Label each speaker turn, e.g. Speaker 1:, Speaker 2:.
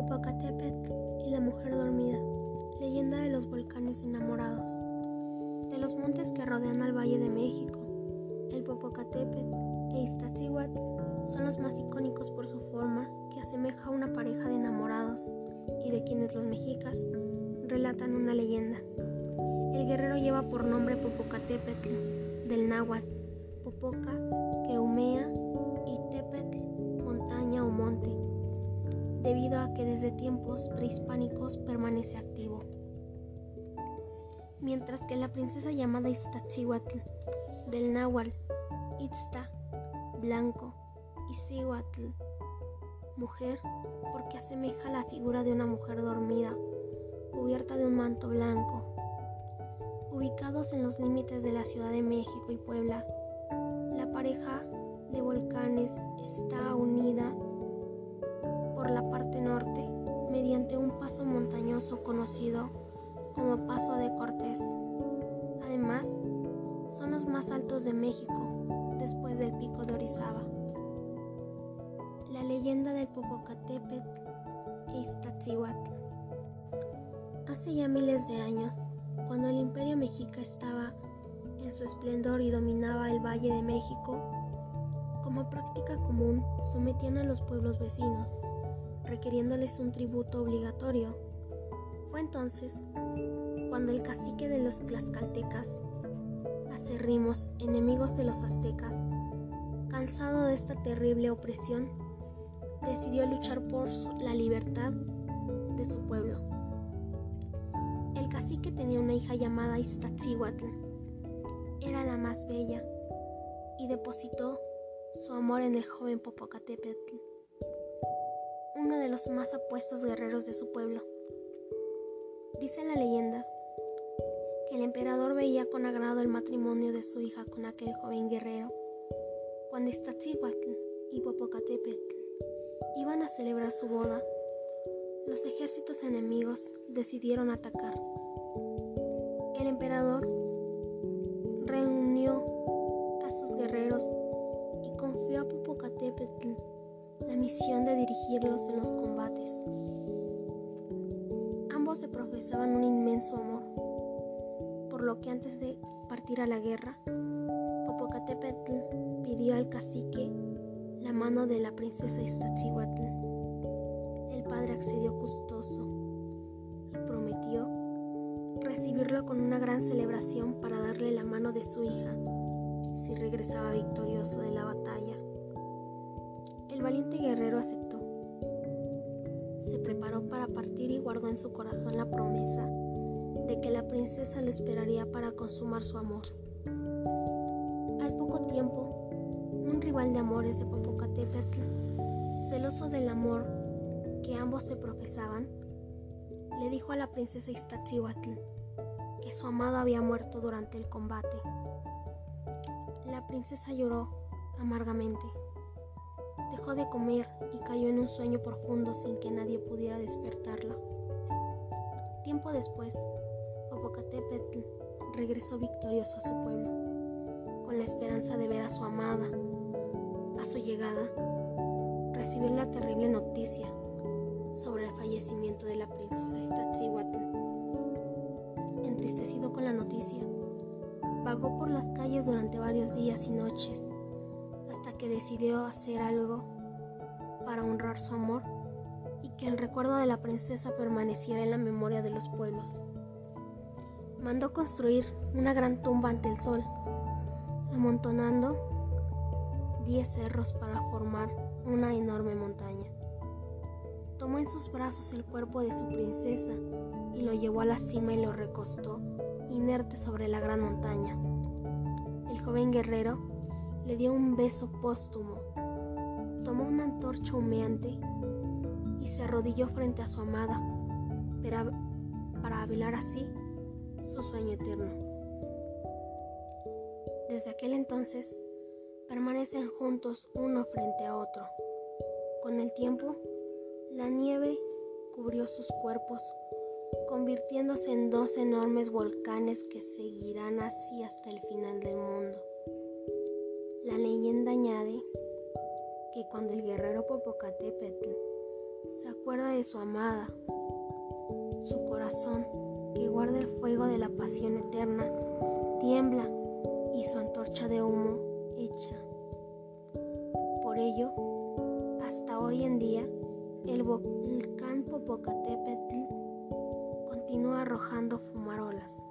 Speaker 1: Popocatépetl y la mujer dormida. Leyenda de los volcanes enamorados. De los montes que rodean al Valle de México, el Popocatépetl e Iztaccíhuatl son los más icónicos por su forma que asemeja a una pareja de enamorados y de quienes los mexicas relatan una leyenda. El guerrero lleva por nombre Popocatépetl, del náhuatl, Popoca, que humea, debido a que desde tiempos prehispánicos permanece activo. Mientras que la princesa llamada Iztaccíhuatl, del náhuatl, Itzta, blanco, y Cihuatl, mujer, porque asemeja la figura de una mujer dormida, cubierta de un manto blanco. Ubicados en los límites de la Ciudad de México y Puebla, la pareja de volcanes está unida por la parte norte mediante un paso montañoso conocido como Paso de Cortés. Además, son los más altos de México después del pico de Orizaba. La leyenda del Popocatépetl e Iztaccíhuatl. Hace ya miles de años, cuando el imperio mexica estaba en su esplendor y dominaba el Valle de México, como práctica común sometían a los pueblos vecinos requiriéndoles un tributo obligatorio. Fue entonces cuando el cacique de los tlaxcaltecas, acerrimos enemigos de los aztecas, cansado de esta terrible opresión, decidió luchar por la libertad de su pueblo. El cacique tenía una hija llamada Iztaccíhuatl. Era la más bella y depositó su amor en el joven Popocatépetl uno de los más apuestos guerreros de su pueblo. Dice la leyenda que el emperador veía con agrado el matrimonio de su hija con aquel joven guerrero. Cuando Iztaccíhuatl y Popocatépetl iban a celebrar su boda, los ejércitos enemigos decidieron atacar. El emperador misión de dirigirlos en los combates. Ambos se profesaban un inmenso amor, por lo que antes de partir a la guerra, Popocatépetl pidió al cacique la mano de la princesa Iztaccíhuatl. El padre accedió gustoso y prometió recibirlo con una gran celebración para darle la mano de su hija si regresaba victorioso de la batalla. El valiente guerrero aceptó. Se preparó para partir y guardó en su corazón la promesa de que la princesa lo esperaría para consumar su amor. Al poco tiempo, un rival de amores de Popocatépetl, celoso del amor que ambos se profesaban, le dijo a la princesa Iztaccíhuatl que su amado había muerto durante el combate. La princesa lloró amargamente Dejó de comer y cayó en un sueño profundo sin que nadie pudiera despertarla. Tiempo después, Popocatépetl regresó victorioso a su pueblo, con la esperanza de ver a su amada. A su llegada, recibió la terrible noticia sobre el fallecimiento de la princesa Iztaccíhuatl. Entristecido con la noticia, vagó por las calles durante varios días y noches que decidió hacer algo para honrar su amor y que el recuerdo de la princesa permaneciera en la memoria de los pueblos. Mandó construir una gran tumba ante el sol, amontonando diez cerros para formar una enorme montaña. Tomó en sus brazos el cuerpo de su princesa y lo llevó a la cima y lo recostó inerte sobre la gran montaña. El joven guerrero le dio un beso póstumo, tomó una antorcha humeante y se arrodilló frente a su amada para, para velar así su sueño eterno. Desde aquel entonces permanecen juntos uno frente a otro. Con el tiempo, la nieve cubrió sus cuerpos, convirtiéndose en dos enormes volcanes que seguirán así hasta el final del mundo. La leyenda añade que cuando el guerrero Popocatépetl sacó acuerda de su amada. Su corazón, que guarda el fuego de la pasión eterna, tiembla y su antorcha de humo echa. Por ello, hasta hoy en día, el volcán Popocatépetl continúa arrojando fumarolas.